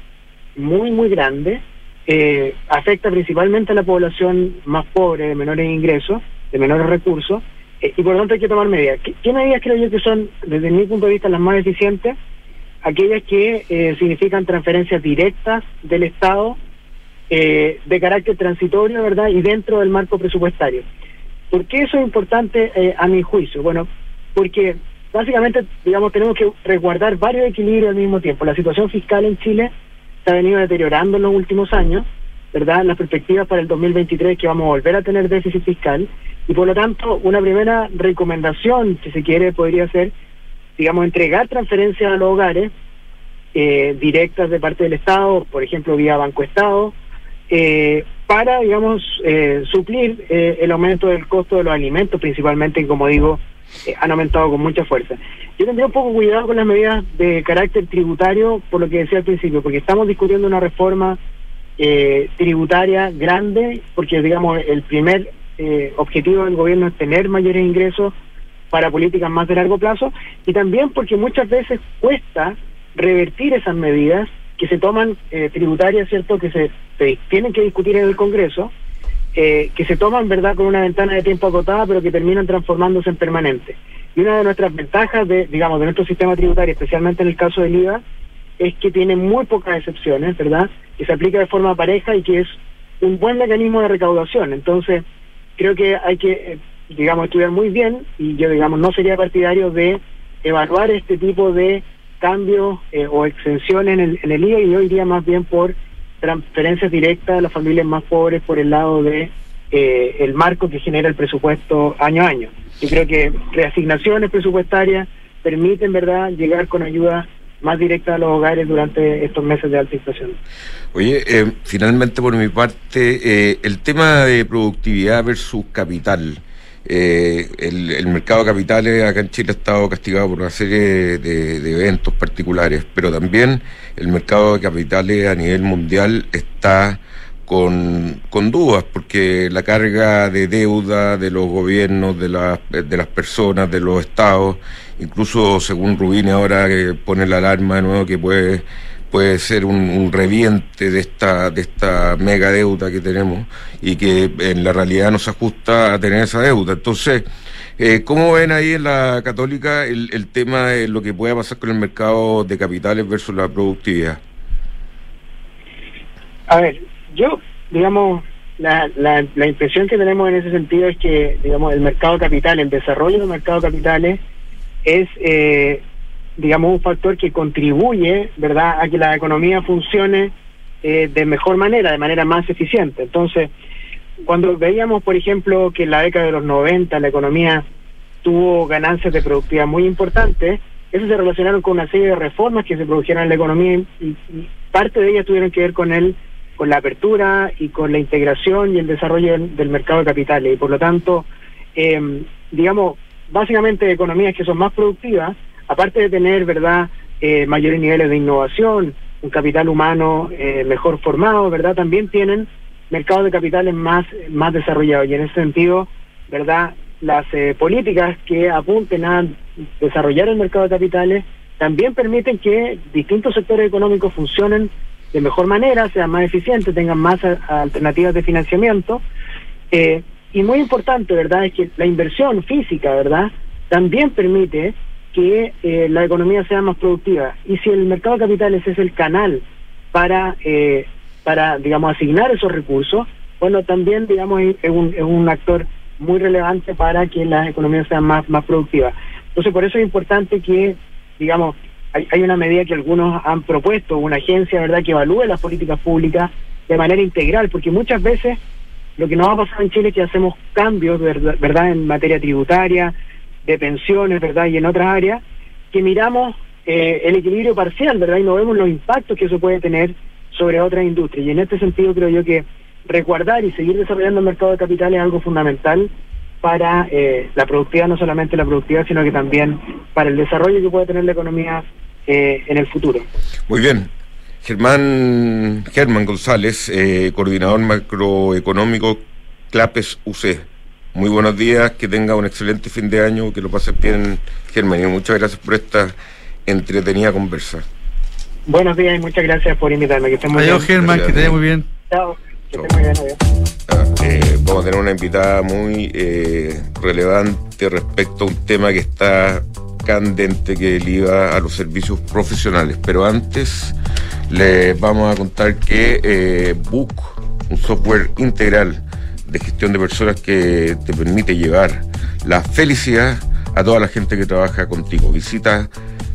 muy, muy grande, eh, afecta principalmente a la población más pobre, de menores ingresos, de menores recursos, eh, y por lo tanto hay que tomar medidas. ¿Qué, medidas creo yo que son, desde mi punto de vista, las más eficientes? Aquellas que eh, significan transferencias directas del Estado eh, de carácter transitorio, ¿verdad? Y dentro del marco presupuestario. ¿Por qué eso es importante eh, a mi juicio? Bueno, porque básicamente, digamos, tenemos que resguardar varios equilibrios al mismo tiempo. La situación fiscal en Chile se ha venido deteriorando en los últimos años, ¿verdad? Las perspectivas para el 2023 que vamos a volver a tener déficit fiscal y por lo tanto una primera recomendación, si se quiere, podría ser, digamos, entregar transferencias a los hogares eh, directas de parte del Estado, por ejemplo, vía Banco Estado, eh, para, digamos, eh, suplir eh, el aumento del costo de los alimentos, principalmente, como digo, eh, han aumentado con mucha fuerza. Yo tendría un poco cuidado con las medidas de carácter tributario, por lo que decía al principio, porque estamos discutiendo una reforma eh, tributaria grande, porque, digamos, el primer eh, objetivo del gobierno es tener mayores ingresos para políticas más de largo plazo, y también porque muchas veces cuesta revertir esas medidas que se toman eh, tributarias, ¿cierto?, que se, tienen que discutir en el Congreso, eh, que se toman, ¿verdad?, con una ventana de tiempo acotada, pero que terminan transformándose en permanente. Y una de nuestras ventajas, de, digamos, de nuestro sistema tributario, especialmente en el caso del IVA, es que tiene muy pocas excepciones, ¿verdad?, que se aplica de forma pareja y que es un buen mecanismo de recaudación. Entonces, creo que hay que, eh, digamos, estudiar muy bien y yo, digamos, no sería partidario de evaluar este tipo de cambios eh, o exenciones en el, en el IVA y yo iría más bien por transferencias directas a las familias más pobres por el lado de eh, el marco que genera el presupuesto año a año. Yo creo que reasignaciones presupuestarias permiten, ¿verdad?, llegar con ayuda más directa a los hogares durante estos meses de alta inflación. Oye, eh, finalmente por mi parte, eh, el tema de productividad versus capital. Eh, el, mercado de capitales acá en Chile ha estado castigado por una serie de, eventos particulares, pero también el mercado de capitales a nivel mundial está con, con dudas, porque la carga de deuda de los gobiernos, de, la, de las personas, de los estados, incluso según Rubini ahora que pone la alarma de nuevo que puede puede ser un, reviente de esta de esta mega deuda que tenemos y que en la realidad no se ajusta a tener esa deuda. Entonces, eh, ¿cómo ven ahí en la católica el, el tema de lo que pueda pasar con el mercado de capitales versus la productividad? A ver, yo, digamos, la, la, la impresión que tenemos en ese sentido es que, digamos, el mercado de capitales, el desarrollo del mercado de capitales es... Eh, digamos, un factor que contribuye, ¿verdad?, a que la economía funcione eh, de mejor manera, de manera más eficiente. Entonces, cuando veíamos, por ejemplo, que en la década de los 90 la economía tuvo ganancias de productividad muy importantes, eso se relacionaron con una serie de reformas que se produjeron en la economía y, parte de ellas tuvieron que ver con el con la apertura y con la integración y el desarrollo del, del mercado de capitales. Y por lo tanto, eh, digamos, básicamente economías que son más productivas, aparte de tener, ¿verdad?, eh, mayores niveles de innovación, un capital humano eh, mejor formado, ¿verdad?, también tienen mercados de capitales más, más desarrollados. Y en ese sentido, ¿verdad?, las eh, políticas que apunten a desarrollar el mercado de capitales también permiten que distintos sectores económicos funcionen de mejor manera, sean más eficientes, tengan más a alternativas de financiamiento. Eh, y muy importante, ¿verdad?, es que la inversión física, ¿verdad?, también permite que eh, la economía sea más productiva. Y si el mercado de capitales es el canal para, eh, para digamos, asignar esos recursos, bueno, también, digamos, es un, es un actor muy relevante para que las economías sean más, más productivas. Entonces, por eso es importante que, digamos, hay, hay una medida que algunos han propuesto, una agencia, ¿verdad?, que evalúe las políticas públicas de manera integral, porque muchas veces lo que nos ha pasado en Chile es que hacemos cambios, ¿verdad?, en materia tributaria, de pensiones, ¿verdad? Y en otras áreas, que miramos eh, el equilibrio parcial, ¿verdad? Y no vemos los impactos que eso puede tener sobre otras industrias. Y en este sentido creo yo que resguardar y seguir desarrollando el mercado de capital es algo fundamental para eh, la productividad, no solamente la productividad, sino que también para el desarrollo que puede tener la economía eh, en el futuro. Muy bien. Germán, Germán González, eh, coordinador macroeconómico CLAPES UC. Muy buenos días, que tenga un excelente fin de año, que lo pases bien, Germán, y muchas gracias por esta entretenida conversa. Buenos días y muchas gracias por invitarme. Que estén muy adiós, bien. Germán, que te vaya muy bien. Chao. Que estén muy bien, adiós. Ah, eh, vamos a tener una invitada muy eh, relevante respecto a un tema que está candente que liga a los servicios profesionales. Pero antes les vamos a contar que eh, Book, un software integral de gestión de personas que te permite llevar la felicidad a toda la gente que trabaja contigo. Visita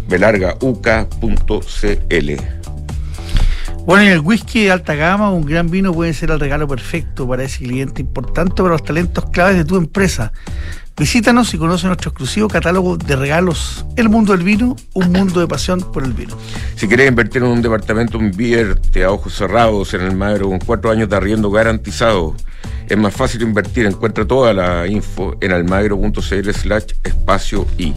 belargauca.cl. Bueno, y el whisky de alta gama, un gran vino puede ser el regalo perfecto para ese cliente importante para los talentos claves de tu empresa. Visítanos y conoce nuestro exclusivo catálogo de regalos El Mundo del Vino, un mundo de pasión por el vino. Si quieres invertir en un departamento, invierte a ojos cerrados en el con cuatro años de arriendo garantizado. Es más fácil invertir. Encuentra toda la info en almagro.cl slash espacio y.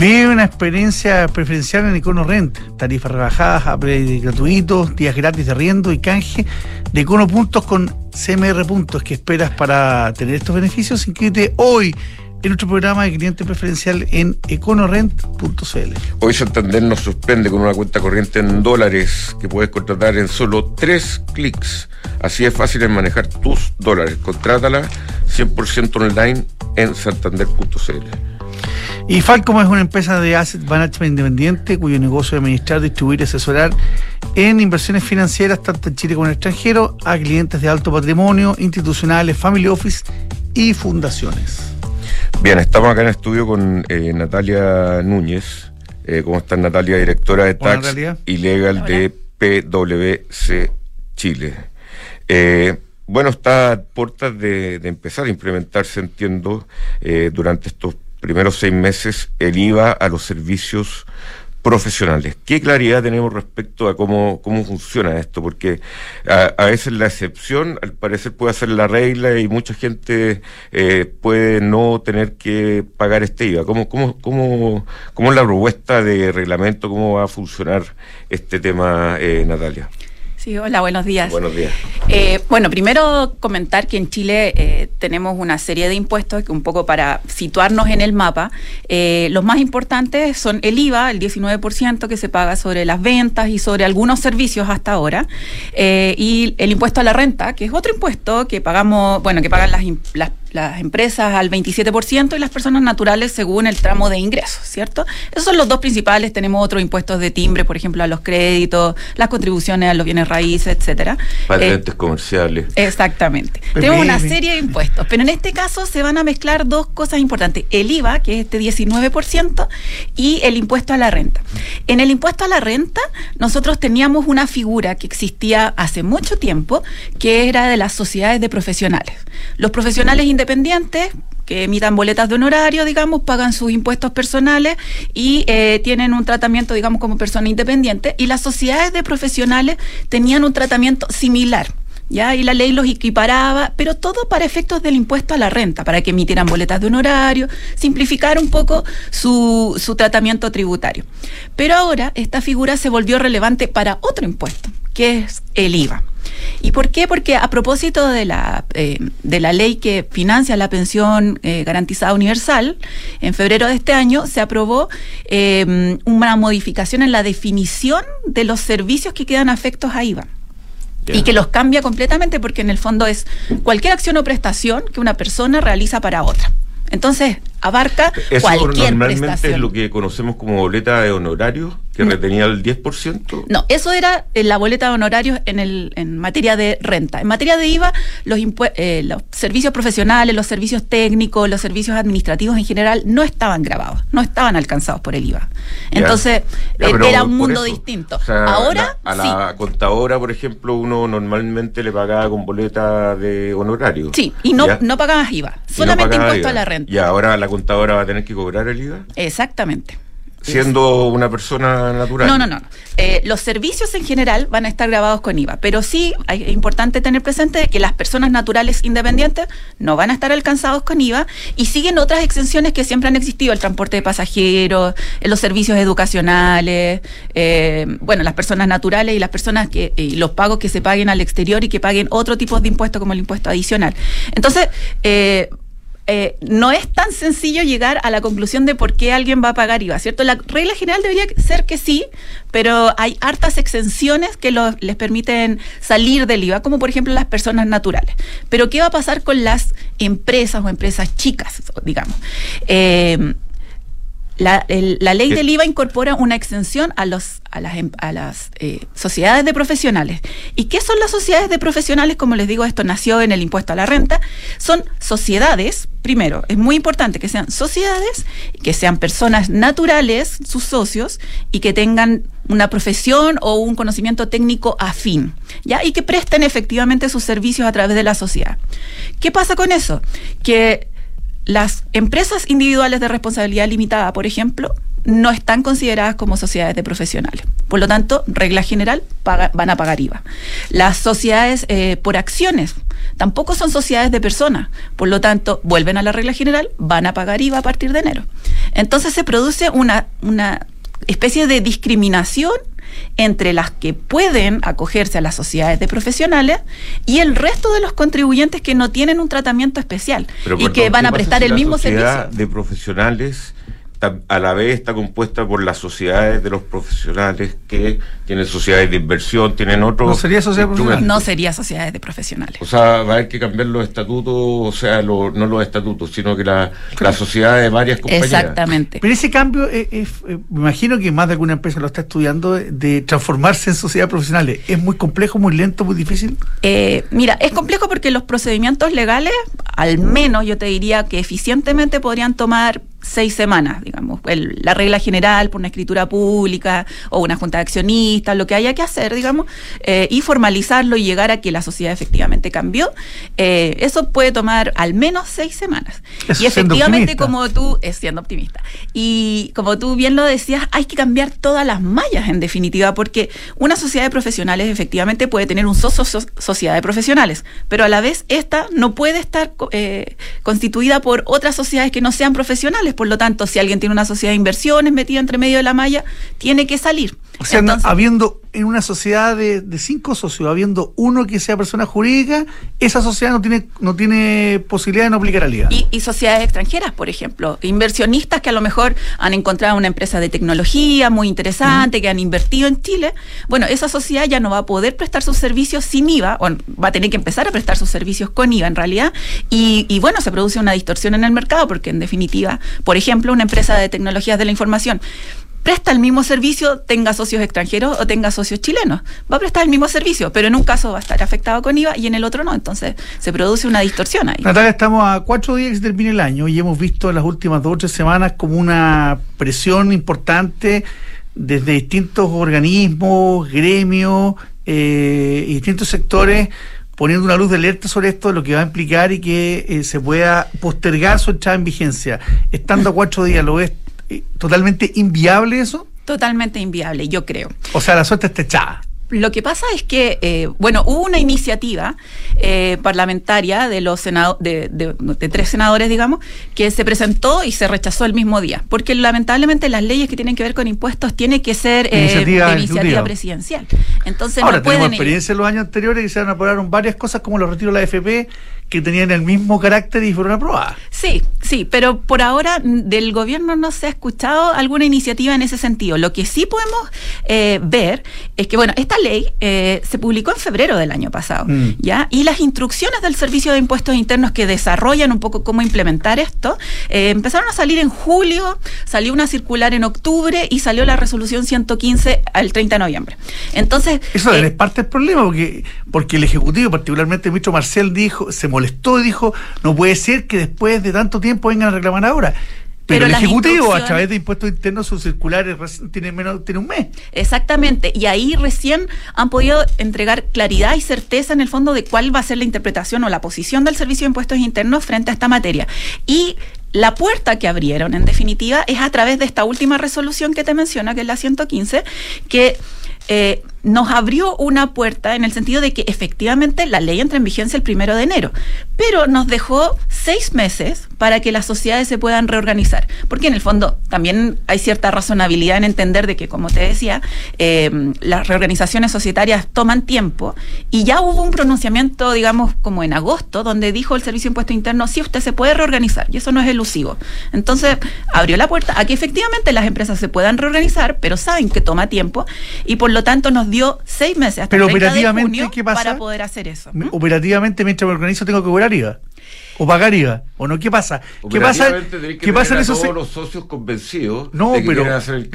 Vive una experiencia preferencial en Econo Rent. Tarifas rebajadas, upgrade gratuitos, días gratis de arriendo y canje de Econo Puntos con CMR Puntos. ¿Qué esperas para tener estos beneficios? Inscríbete hoy en nuestro programa de cliente preferencial en econorent.cl. Hoy Santander nos sorprende con una cuenta corriente en dólares que puedes contratar en solo tres clics. Así es fácil en manejar tus dólares. Contrátala 100% online en santander.cl. Y Falcom es una empresa de asset management independiente cuyo negocio es administrar, distribuir y asesorar en inversiones financieras tanto en Chile como en el extranjero a clientes de alto patrimonio, institucionales, family office y fundaciones. Bien, estamos acá en el estudio con eh, Natalia Núñez. Eh, ¿Cómo está Natalia, directora de Tax Natalia. y Legal de PwC Chile? Eh, bueno, está a puertas de, de empezar a implementarse, entiendo, eh, durante estos primeros seis meses el IVA a los servicios profesionales. ¿Qué claridad tenemos respecto a cómo, cómo funciona esto? Porque a, veces la excepción, al parecer, puede ser la regla y mucha gente eh, puede no tener que pagar este IVA. ¿Cómo, cómo, cómo, cómo es la propuesta de reglamento? ¿Cómo va a funcionar este tema, eh, Natalia? Sí, hola, buenos días. Buenos días. Eh, bueno, primero comentar que en Chile eh, tenemos una serie de impuestos que un poco para situarnos en el mapa, eh, los más importantes son el IVA, el 19% que se paga sobre las ventas y sobre algunos servicios hasta ahora, eh, y el impuesto a la renta, que es otro impuesto que pagamos, bueno, que pagan las, las las empresas al 27% y las personas naturales según el tramo de ingresos, ¿cierto? Esos son los dos principales. Tenemos otros impuestos de timbre, por ejemplo, a los créditos, las contribuciones a los bienes raíces, etcétera. Eh, Patentes comerciales. Exactamente. Pues Tenemos una serie de impuestos, pero en este caso se van a mezclar dos cosas importantes. El IVA, que es este 19%, y el impuesto a la renta. En el impuesto a la renta, nosotros teníamos una figura que existía hace mucho tiempo, que era de las sociedades de profesionales. Los profesionales independientes que emitan boletas de honorario, digamos, pagan sus impuestos personales y eh, tienen un tratamiento, digamos, como persona independiente. Y las sociedades de profesionales tenían un tratamiento similar. ¿Ya? Y la ley los equiparaba, pero todo para efectos del impuesto a la renta, para que emitieran boletas de honorario, simplificar un poco su, su tratamiento tributario. Pero ahora esta figura se volvió relevante para otro impuesto, que es el IVA. ¿Y por qué? Porque a propósito de la, eh, de la ley que financia la pensión eh, garantizada universal, en febrero de este año se aprobó eh, una modificación en la definición de los servicios que quedan afectos a IVA. Y que los cambia completamente porque en el fondo es cualquier acción o prestación que una persona realiza para otra. Entonces, abarca Eso cualquier normalmente prestación. es lo que conocemos como boleta de honorario, que No. retenía el 10%. No, eso era eh, la boleta de honorarios en, el, en materia de renta. En materia de IVA, los, eh, los servicios profesionales, los servicios técnicos, los servicios administrativos en general no estaban grabados, no estaban alcanzados por el IVA. Entonces, Ya, eh, era un mundo eso, distinto. o sea, Ahora, la- a sí. la contadora, por ejemplo, uno normalmente le pagaba con boleta de honorario. Sí, y no, ¿ya? no pagabas IVA, no solamente pagaba impuesto IVA. a la renta. Y ahora la contadora va a tener que cobrar el IVA, Exactamente. siendo una persona natural. No, no, no. Eh, los servicios en general van a estar grabados con IVA, pero sí es importante tener presente que las personas naturales independientes no van a estar alcanzados con IVA y siguen otras exenciones que siempre han existido, el transporte de pasajeros, eh, los servicios educacionales, eh, bueno, las personas naturales y las personas que, y los pagos que se paguen al exterior y que paguen otro tipo de impuesto como el impuesto adicional. Entonces, eh, eh, no es tan sencillo llegar a la conclusión de por qué alguien va a pagar IVA, ¿cierto? La regla general debería ser que sí, pero hay hartas exenciones que les permiten salir del IVA, como por ejemplo las personas naturales. Pero ¿qué va a pasar con las empresas o empresas chicas, digamos? Eh, la, el- la ley ¿Qué? del IVA incorpora una exención a, los, a las, em- a las eh, sociedades de profesionales. ¿Y qué son las sociedades de profesionales? Como les digo, esto nació en el impuesto a la renta. Son sociedades, primero, es muy importante que sean sociedades, que sean personas naturales, sus socios, y que tengan una profesión o un conocimiento técnico afín, ¿ya? Y que presten efectivamente sus servicios a través de la sociedad. ¿Qué pasa con eso? Que las empresas individuales de responsabilidad limitada, por ejemplo, no están consideradas como sociedades de profesionales. Por lo tanto, regla general, van a pagar IVA. Las sociedades eh, por acciones tampoco son sociedades de personas. Por lo tanto, vuelven a la regla general, van a pagar IVA a partir de enero. Entonces se produce una, una especie de discriminación entre las que pueden acogerse a las sociedades de profesionales y el resto de los contribuyentes que no tienen un tratamiento especial y que van a prestar el mismo servicio. de profesionales a la vez está compuesta por las sociedades de los profesionales que tienen sociedades de inversión, tienen otros. No sería sociedades No sería sociedades de profesionales. O sea, va a haber que cambiar los estatutos, o sea, no los estatutos, sino que la, la sociedad de varias compañías. Exactamente. Pero ese cambio, es, eh, me imagino que más de alguna empresa lo está estudiando, de transformarse en sociedades profesionales. ¿Es muy complejo, muy lento, muy difícil? Eh, mira, es complejo porque los procedimientos legales, al menos yo te diría que eficientemente podrían tomar seis semanas, digamos, la regla general por una escritura pública o una junta de accionistas, lo que haya que hacer, digamos, eh, y formalizarlo y llegar a que la sociedad efectivamente cambió, eh, eso puede tomar al menos seis semanas. y efectivamente, como tú, es siendo optimista, y como tú bien lo decías, hay que cambiar todas las mallas en definitiva, porque una sociedad de profesionales efectivamente puede tener un socio sociedad de profesionales, pero a la vez esta no puede estar eh, constituida por otras sociedades que no sean profesionales por lo tanto, si alguien tiene una sociedad de inversiones metida entre medio de la malla, tiene que salir. O sea, habiendo en una sociedad de, cinco socios, habiendo uno que sea persona jurídica, esa sociedad no tiene, no tiene posibilidad de no aplicar al IVA. Y, sociedades extranjeras, por ejemplo, inversionistas que a lo mejor han encontrado una empresa de tecnología muy interesante, que han invertido en Chile, bueno, esa sociedad ya no va a poder prestar sus servicios sin IVA, o va a tener que empezar a prestar sus servicios con IVA en realidad, y, y bueno, se produce una distorsión en el mercado, porque en definitiva, por ejemplo, una empresa de tecnologías de la información presta el mismo servicio, tenga socios extranjeros o tenga socios chilenos. Va a prestar el mismo servicio, pero en un caso va a estar afectado con IVA y en el otro no. Entonces se produce una distorsión ahí. Natalia, estamos a cuatro días que se termine el año y hemos visto en las últimas dos o tres semanas como una presión importante desde distintos organismos, gremios eh, distintos sectores poniendo una luz de alerta sobre esto, lo que va a implicar y que eh, se pueda postergar su entrada en vigencia. Estando a cuatro días, ¿lo ves totalmente inviable eso? Totalmente inviable, yo creo. O sea, la suerte está echada. Lo que pasa es que, eh, bueno, hubo una iniciativa eh, parlamentaria de los de, tres senadores, digamos, que se presentó y se rechazó el mismo día, porque lamentablemente las leyes que tienen que ver con impuestos tienen que ser eh, iniciativa, de iniciativa presidencial. Entonces Ahora, no pueden tenemos experiencia en los años anteriores y se aprobaron varias cosas como los retiros de la FP que tenían el mismo carácter y fueron aprobadas. Sí, sí, pero por ahora del gobierno no se ha escuchado alguna iniciativa en ese sentido. Lo que sí podemos eh, ver es que, bueno, esta ley eh, se publicó en febrero del año pasado, mm. ¿ya? Y las instrucciones del Servicio de Impuestos Internos que desarrollan un poco cómo implementar esto, eh, empezaron a salir en julio, salió una circular en octubre y salió la resolución 115 el 30 de noviembre. Entonces... Eso es parte del problema, porque, porque el Ejecutivo, particularmente el ministro Marcel, dijo, se molestó y dijo, no puede ser que después de tanto tiempo vengan a reclamar ahora. Pero, el Ejecutivo, a través de impuestos internos, sus circulares tiene menos, tiene un mes. Exactamente. Y ahí recién han podido entregar claridad y certeza en el fondo de cuál va a ser la interpretación o la posición del Servicio de Impuestos Internos frente a esta materia. Y la puerta que abrieron, en definitiva, es a través de esta última resolución que te menciona, que es la 115, que eh, nos abrió una puerta en el sentido de que efectivamente la ley entra en vigencia el primero de enero, pero nos dejó seis meses para que las sociedades se puedan reorganizar, porque en el fondo también hay cierta razonabilidad en entender de que, como te decía, eh, las reorganizaciones societarias toman tiempo y ya hubo un pronunciamiento, digamos, como en agosto, donde dijo el Servicio de Impuesto Interno, sí, usted se puede reorganizar y eso no es elusivo. Entonces, abrió la puerta a que efectivamente las empresas se puedan reorganizar, pero saben que toma tiempo y por lo tanto nos dio seis meses hasta Pero operativamente, ¿qué pasa? para poder hacer eso. Operativamente, mientras me organizo, tengo que cobrar IVA. O pagar IVA, o no, ¿qué pasa? ¿Qué pasa? ¿Qué pasa en esos todos los socios convencidos no, pero,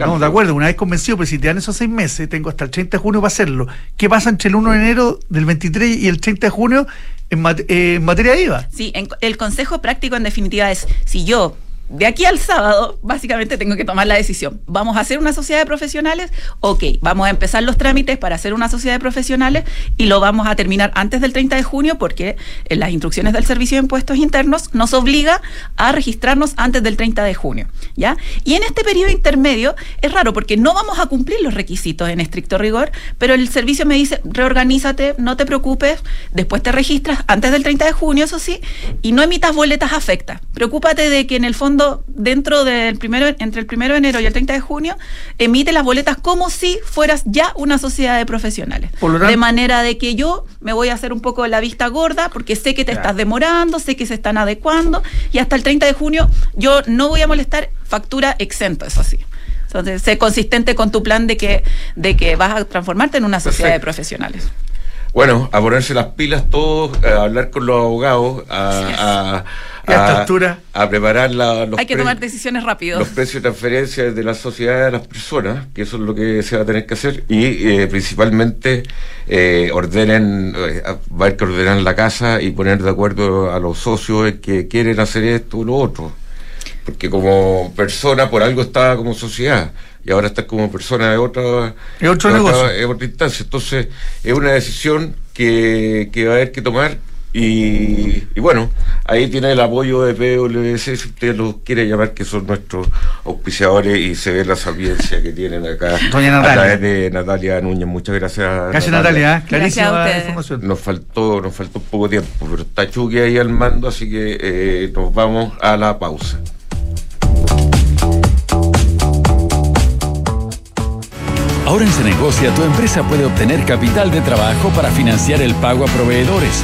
No, de acuerdo, una vez convencido, pero si te dan esos seis meses, tengo hasta el 30 de junio para hacerlo. ¿Qué pasa entre el 1 de enero del 23 y el 30 de junio en, eh, en materia de IVA? Sí, el consejo práctico en definitiva es, si yo de aquí al sábado, básicamente tengo que tomar la decisión. ¿Vamos a hacer una sociedad de profesionales? Ok, vamos a empezar los trámites para hacer una sociedad de profesionales y lo vamos a terminar antes del 30 de junio porque en las instrucciones del Servicio de Impuestos Internos nos obliga a registrarnos antes del 30 de junio. ¿ya? Y en este periodo intermedio es raro porque no vamos a cumplir los requisitos en estricto rigor, pero el servicio me dice, reorganízate, no te preocupes, después te registras antes del 30 de junio, eso sí, y no emitas boletas afectas. Preocúpate de que en el fondo dentro del primero, entre el primero de enero y el 30 de junio, emite las boletas como si fueras ya una sociedad de profesionales. de manera de que yo me voy a hacer un poco la vista gorda, porque sé que te estás demorando, sé que se están adecuando, y hasta el 30 de junio yo no voy a molestar factura exenta, eso sí. Entonces, sé consistente con tu plan de que, de que vas a transformarte en una sociedad de profesionales. Bueno, a ponerse las pilas todos, a hablar con los abogados, a, a, preparar los Hay que tomar decisiones rápido. Los precios de transferencia de la sociedad a las personas, que eso es lo que se va a tener que hacer, y eh, principalmente eh, ordenen, eh, va a haber que ordenar la casa y poner de acuerdo a los socios que quieren hacer esto o lo otro. Porque como persona, por algo está como sociedad y ahora estás como persona de otra, otro negocio. otra instancia. Entonces, es una decisión que, que va a haber que tomar. Y, bueno, ahí tiene el apoyo de PwC, si usted lo quiere llamar, que son nuestros auspiciadores y se ve la sapiencia que tienen acá Doña Natalia. a través de Natalia Núñez. Muchas gracias. Gracias Natalia, ¿eh? clarísima la información. Nos faltó, nos faltó un poco tiempo, pero está Chucky ahí al mando, así que eh, nos vamos a la pausa. Ahora en Cenegocia tu empresa puede obtener capital de trabajo para financiar el pago a proveedores,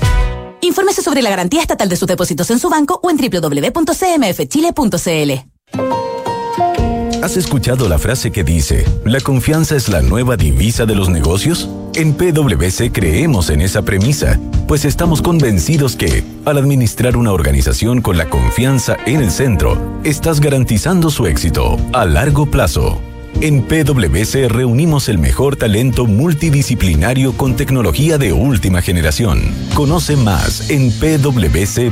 Infórmese sobre la garantía estatal de sus depósitos en su banco o en www.cmfchile.cl. ¿Has escuchado la frase que dice, la confianza es la nueva divisa de los negocios? En PwC creemos en esa premisa, pues estamos convencidos que, al administrar una organización con la confianza en el centro, estás garantizando su éxito a largo plazo. En PwC reunimos el mejor talento multidisciplinario con tecnología de última generación. Conoce más en pwc.cl.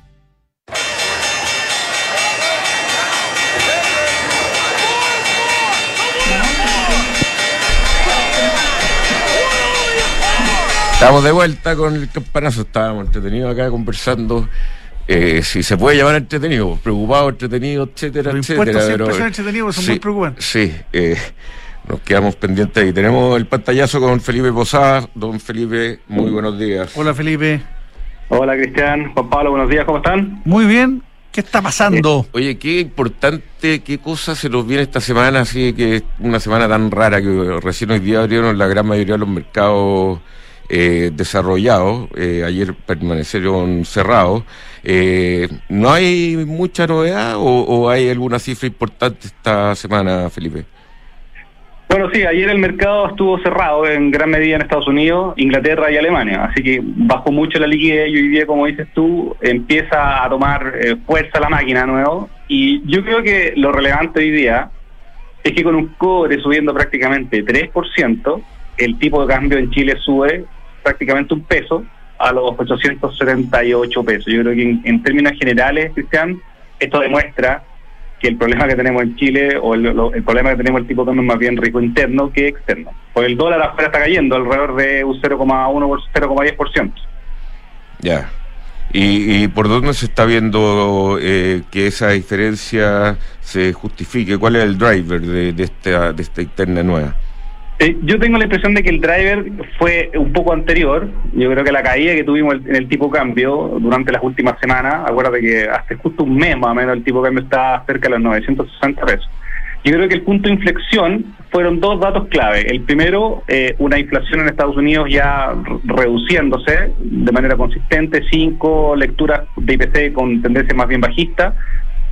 Estamos de vuelta con el campanazo. Estábamos entretenidos acá conversando. Eh, si se puede llamar entretenido, preocupado, entretenido, etcétera, Los etcétera. siempre pero- son entretenidos, son sí, muy preocupantes. Sí, eh, nos quedamos pendientes ahí. Tenemos el pantallazo con Felipe Posada. Don Felipe, muy buenos días. Hola Felipe. Hola Cristian, Juan Pablo, buenos días, ¿cómo están? Muy bien. ¿Qué está pasando? Oye, qué importante, qué cosa se nos viene esta semana, así que es una semana tan rara que recién hoy día abrieron la gran mayoría de los mercados eh, desarrollados, eh, ayer permanecieron cerrados. Eh, ¿No hay mucha novedad o, hay alguna cifra importante esta semana, Felipe? Bueno, sí, ayer el mercado estuvo cerrado en gran medida en Estados Unidos, Inglaterra y Alemania, así que bajó mucho la liquidez y hoy día, como dices tú, empieza a tomar eh, fuerza la máquina nuevo. Y yo creo que lo relevante hoy día es que con un cobre subiendo prácticamente 3%, el tipo de cambio en Chile sube prácticamente un peso a los 878 pesos. Yo creo que en, términos generales, Cristian, esto demuestra que el problema que tenemos en Chile o el, problema que tenemos el tipo de cambio es más bien rico interno que externo. Pues el dólar afuera está cayendo alrededor de un 0,1 por 0,10%. Ya. ¿Y, y por dónde se está viendo eh, que esa diferencia se justifique? ¿Cuál es el driver de, de de esta interna nueva? Eh, yo tengo la impresión de que el driver fue un poco anterior. Yo creo que la caída que tuvimos en el tipo cambio durante las últimas semanas, acuérdate que hasta justo un mes más o menos el tipo cambio está cerca de los 960 pesos. Yo creo que el punto de inflexión fueron dos datos clave. El primero, eh, una inflación en Estados Unidos ya reduciéndose de manera consistente, cinco lecturas de IPC con tendencia más bien bajista,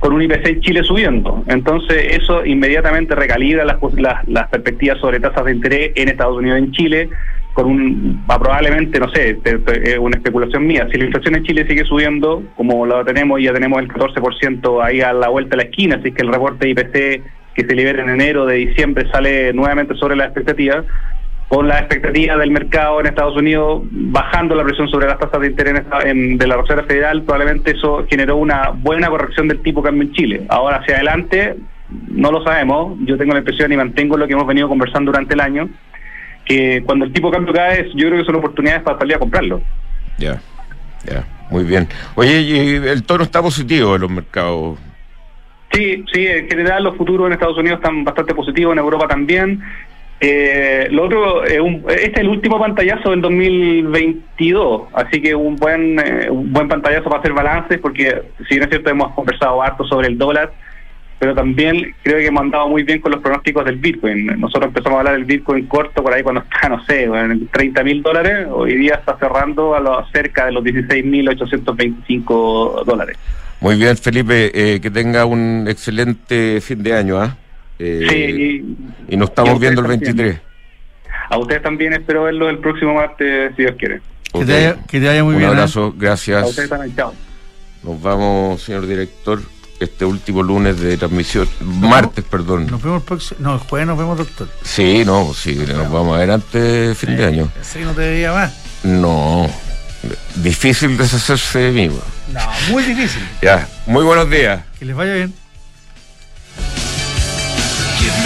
con un IPC Chile subiendo. Entonces eso inmediatamente recalibra las, las, las perspectivas sobre tasas de interés en Estados Unidos y en Chile, con un, probablemente, no sé, te- te- una especulación mía, si la inflación en Chile sigue subiendo, como lo tenemos, ya tenemos el 14% ahí a la vuelta de la esquina, así que el reporte de IPC que se libera en enero de diciembre sale nuevamente sobre la expectativa, con la expectativa del mercado en Estados Unidos bajando la presión sobre las tasas de interés en de la Reserva Federal, probablemente eso generó una buena corrección del tipo cambio en Chile. Ahora hacia adelante, no lo sabemos, yo tengo la impresión y mantengo lo que hemos venido conversando durante el año, que cuando el tipo cambio cae, yo creo que son oportunidades para salir a comprarlo. Ya, ya, muy bien. Oye, y el tono está positivo en los mercados. Sí, sí, en general los futuros en Estados Unidos están bastante positivos, en Europa también. Eh, lo otro, eh, un- este es el último pantallazo del 2022, así que un buen eh, un buen pantallazo para hacer balances, porque si bien es cierto hemos conversado harto sobre el dólar, pero también creo que hemos andado muy bien con los pronósticos del Bitcoin. Nosotros empezamos a hablar del Bitcoin corto por ahí cuando está, no sé, en 30 mil dólares, hoy día está cerrando a los, cerca de los 16.825 dólares. Muy bien, Felipe, eh, que tenga un excelente fin de año, ¿ah? Eh, Sí, y nos y a estamos viendo el también. 23. A ustedes también espero verlo el próximo martes, si Dios quiere. Que, te vaya, que te vaya muy un bien. ¿eh? abrazo, A gracias. ustedes también, chao. Nos vamos, señor director, este último lunes de transmisión, martes, perdón. Nos vemos el próximo. No, el jueves nos vemos, doctor. Sí, no, sí, nos vamos a ver antes de fin de año. Así no te veía más. No, difícil deshacerse de mí. No, muy difícil. Ya, muy buenos días. Que les vaya bien.